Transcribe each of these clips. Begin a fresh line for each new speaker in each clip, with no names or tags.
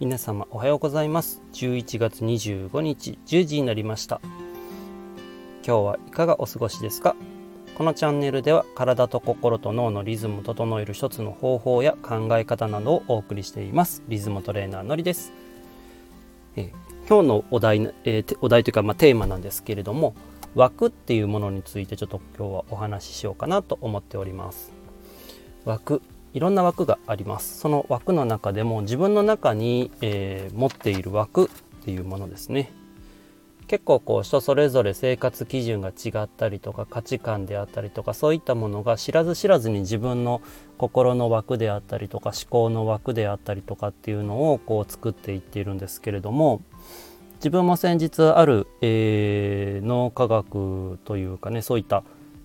皆様おはようございます。11月25日10時になりました。今日はいかがお過ごしですか？このチャンネルでは体と心と脳のリズムを整える一つの方法や考え方などをお送りしています。リズムトレーナーのりです、え、今日のお題、えー、お題というか、まあ、テーマなんですけれども枠っていうものについてちょっと今日はお話ししようかなと思っております。枠。いろんな枠があります。その枠の中でも自分の中に、えー、持っている枠っていうものですね。結構こう人それぞれ生活基準が違ったりとか価値観であったりとかそういったものが知らず知らずに自分の心の枠であったりとか思考の枠であったりとかっていうのをこう作っていっているんですけれども自分も先日ある、えー、脳科学というかねそういった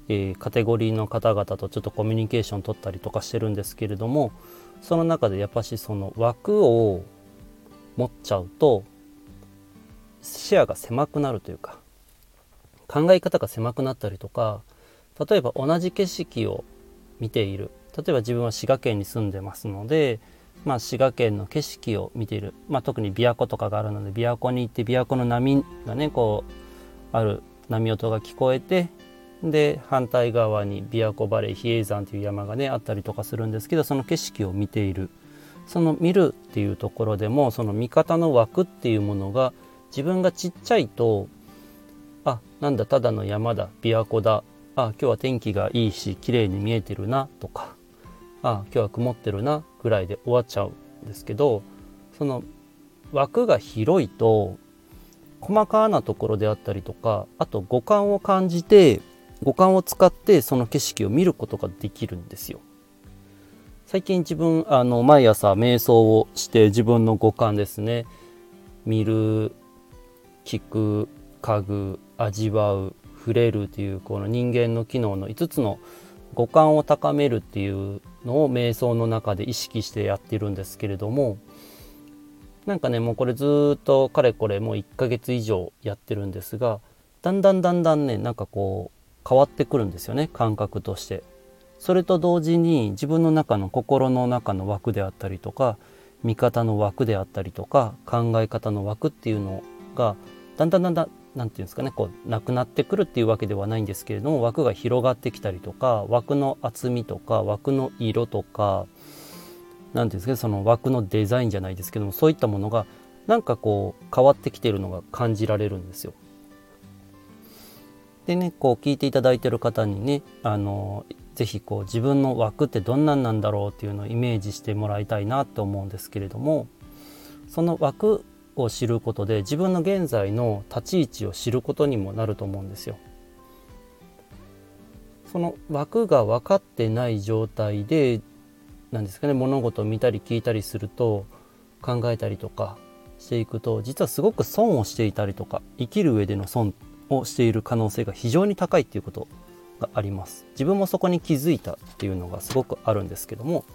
えー、カテゴリーの方々とちょっとコミュニケーション取ったりとかしてるんですけれどもその中でやっぱしその枠を持っちゃうと視野が狭くなるというか考え方が狭くなったりとか例えば同じ景色を見ている。例えば自分は滋賀県に住んでますので、まあ、滋賀県の景色を見ている、まあ、特に琵琶湖とかがあるので琵琶湖に行って琵琶湖の波がねこうある波音が聞こえてで反対側に琵琶湖バレー比叡山という山がねあったりとかするんですけどその景色を見ている。その見るっていうところでもその見方の枠っていうものが自分がちっちゃいとあなんだただの山だ琵琶湖だあ今日は天気がいいし綺麗に見えてるなとかあ今日は曇ってるなぐらいで終わっちゃうんですけどその枠が広いと細かなところであったりとかあと五感を感じて五感を使ってその景色を見ることができるんですよ。最近自分あの毎朝瞑想をして自分の五感ですね見る聞く嗅ぐ味わう触れるというこの人間の機能の5つの五感を高めるっていうのを瞑想の中で意識してやってるんですけれどもなんかねもうこれずっとかれこれもう1ヶ月以上やってるんですがだんだんだんだんねなんかこう変わってくるんですよね感覚として。それと同時に自分の中の心の中の枠であったりとか見方の枠であったりとか考え方の枠っていうのがだんだんだんだん何て言うんですかねこうなくなってくるっていうわけではないんですけれども枠が広がってきたりとか枠の厚みとか枠の色とか何て言うんですかねその枠のデザインじゃないですけどもそういったものがなんかこう変わってきてるのが感じられるんですよ。でねこう聞いていただいてる方にねあの是非こう自分の枠ってどんなんなんだろうっていうのをイメージしてもらいたいなと思うんですけれどもその枠を知ることで自分の現在の立ち位置を知ることにもなると思うんですよ。その枠が分かってない状態でなんですかね物事を見たり聞いたりすると考えたりとかしていくと実はすごく損をしていたりとか生きる上での損をしている可能性が非常に高いっていうことがあります。自分もそこに気づいたっていうのがすごくあるんですけども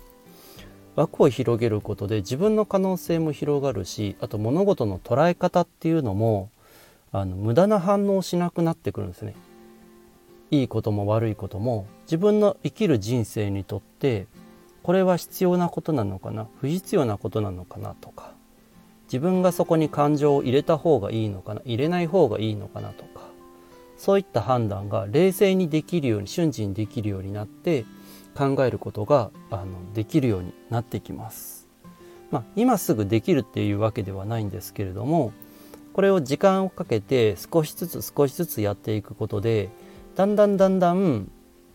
枠を広げることで自分の可能性も広がるしあと物事の捉え方っていうのもあの無駄な反応しなくなってくるんですね。いいことも悪いことも自分の生きる人生にとってこれは必要なことなのかな？不必要なことなのかなとか自分がそこに感情を入れた方がいいのかな？入れない方がいいのかなとかそういった判断が冷静にできるように瞬時にできるようになって考えることがあのできるようになってきます。まあ、今すぐできるっていうわけではないんですけれどもこれを時間をかけて少しずつ少しずつやっていくことでだんだんだんだん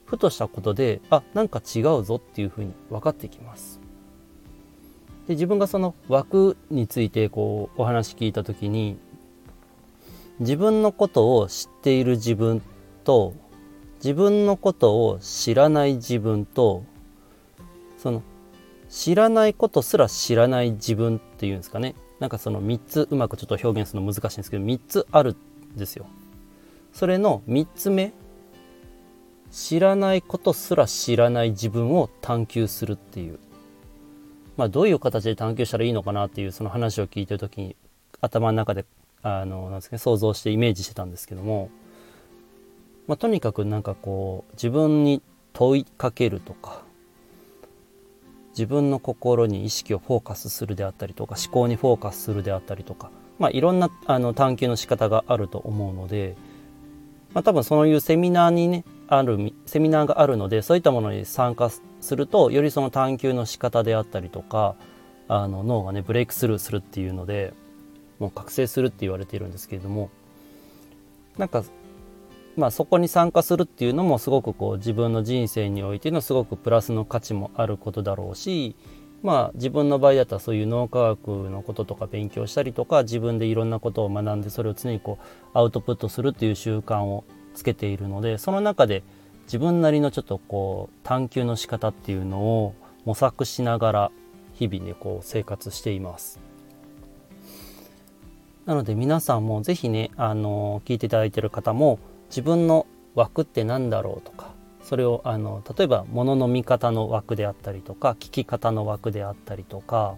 ふとしたことであなんか違うぞっていうふうに分かってきます。で自分がその枠についてこうお話聞いた時に自分のことを知っている自分と自分のことを知らない自分とその知らないことすら知らない自分っていうんですかねなんかその3つうまくちょっと表現するの難しいんですけど3つあるんですよ。それの3つ目知らないことすら知らない自分を探求するっていうまあ、どういう形で探求したらいいのかなっていうその話を聞いてる時に頭の中であのなんですか、ね、想像してイメージしてたんですけども、まあ、とにかくなんかこう自分に問いかけるとか自分の心に意識をフォーカスするであったりとか思考にフォーカスするであったりとか、まあ、いろんなあの探求の仕方があると思うので、まあ、多分そういうセミナーにねあるセミナーがあるのでそういったものに参加するとよりその探求の仕方であったりとかあの脳がねブレイクスルーするっていうのでもう覚醒するって言われているんですけれどもなんかまあそこに参加するっていうのもすごくこう自分の人生においてのすごくプラスの価値もあることだろうしまあ自分の場合だったらそういう脳科学のこととか勉強したりとか自分でいろんなことを学んでそれを常にこうアウトプットするっていう習慣をつけているのでその中で自分なりのちょっとこう探求の仕方っていうのを模索しながら日々ねこう生活しています。なので皆さんも是非ねあの聞いていただいてる方も自分の枠って何だろうとかそれをあの例えば物の見方の枠であったりとか聞き方の枠であったりとか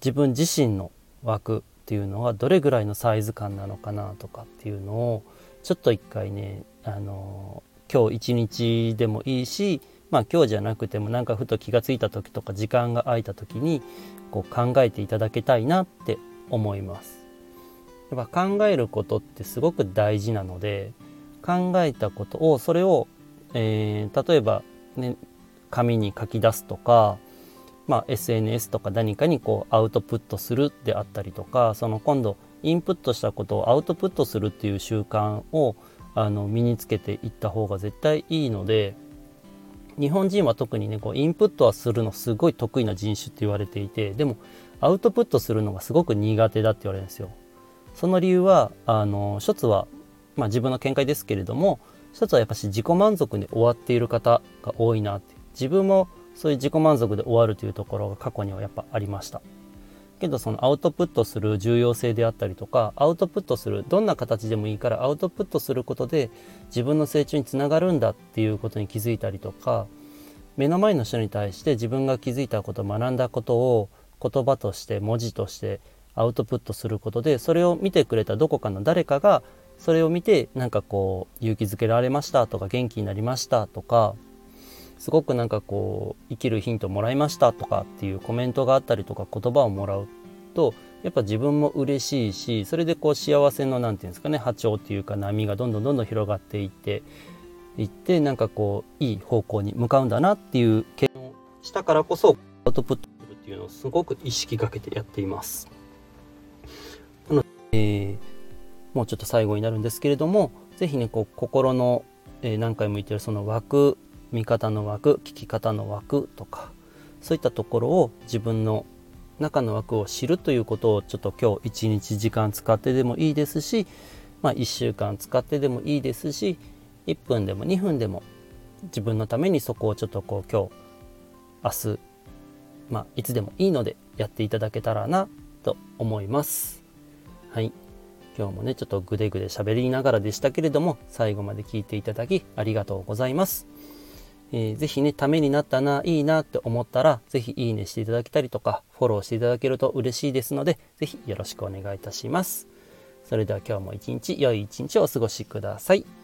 自分自身の枠っていうのはどれぐらいのサイズ感なのかなとかっていうのをちょっと一回ねあの今日一日でもいいしまあ今日じゃなくてもなんかふと気が付いた時とか時間が空いた時にこう考えていただけたいなって思います。やっぱ考えることってすごく大事なので考えたことをそれを、えー、例えば、ね、紙に書き出すとか、まあ、SNS とか何かにこうアウトプットするであったりとかその今度インプットしたことをアウトプットするっていう習慣をあの身につけていった方が絶対いいので日本人は特にねこうインプットはするのすごい得意な人種って言われていてでもアウトプットするのがすごく苦手だって言われるんですよ。その理由はあの一つは、まあ、自分の見解ですけれども一つはやっぱし自己満足に終わっている方が多いなって自分もそういう自己満足で終わるというところが過去にはやっぱありました。けどそのアウトプットする重要性であったりとかアウトプットするどんな形でもいいからアウトプットすることで自分の成長につながるんだっていうことに気づいたりとか目の前の人に対して自分が気づいたこと学んだことを言葉として文字としてアウトプットすることでそれを見てくれたどこかの誰かがそれを見てなんかこう勇気づけられましたとか元気になりましたとかすごくなんかこう生きるヒントもらいましたとかっていうコメントがあったりとか言葉をもらうとやっぱ自分も嬉しいしそれでこう幸せの何て言うんですかね波長っていうか波がどんどんどんどん広がっていっていってなんかこういい方向に向かうんだなっていう経験をしたからこそアウトプットっていうのをすごく意識かけてやっています。なので、えー、もうちょっと最後になるんですけれども是非ねこう心の、えー、何回も言ってるその枠見方の枠聞き方の枠とかそういったところを自分の中の枠を知るということをちょっと今日一日時間使ってでもいいですし、まあ、1週間使ってでもいいですし1分でも2分でも自分のためにそこをちょっとこう今日明日まあいつでもいいのでやっていただけたらなと思いますはい今日もねちょっとグデグデ喋りながらでしたけれども最後まで聞いていただきありがとうございますえー、ぜひね、ためになったな、いいなって思ったら、ぜひいいねしていただけたりとか、フォローしていただけると嬉しいですので、ぜひよろしくお願いいたします。それでは今日も一日、良い一日をお過ごしください。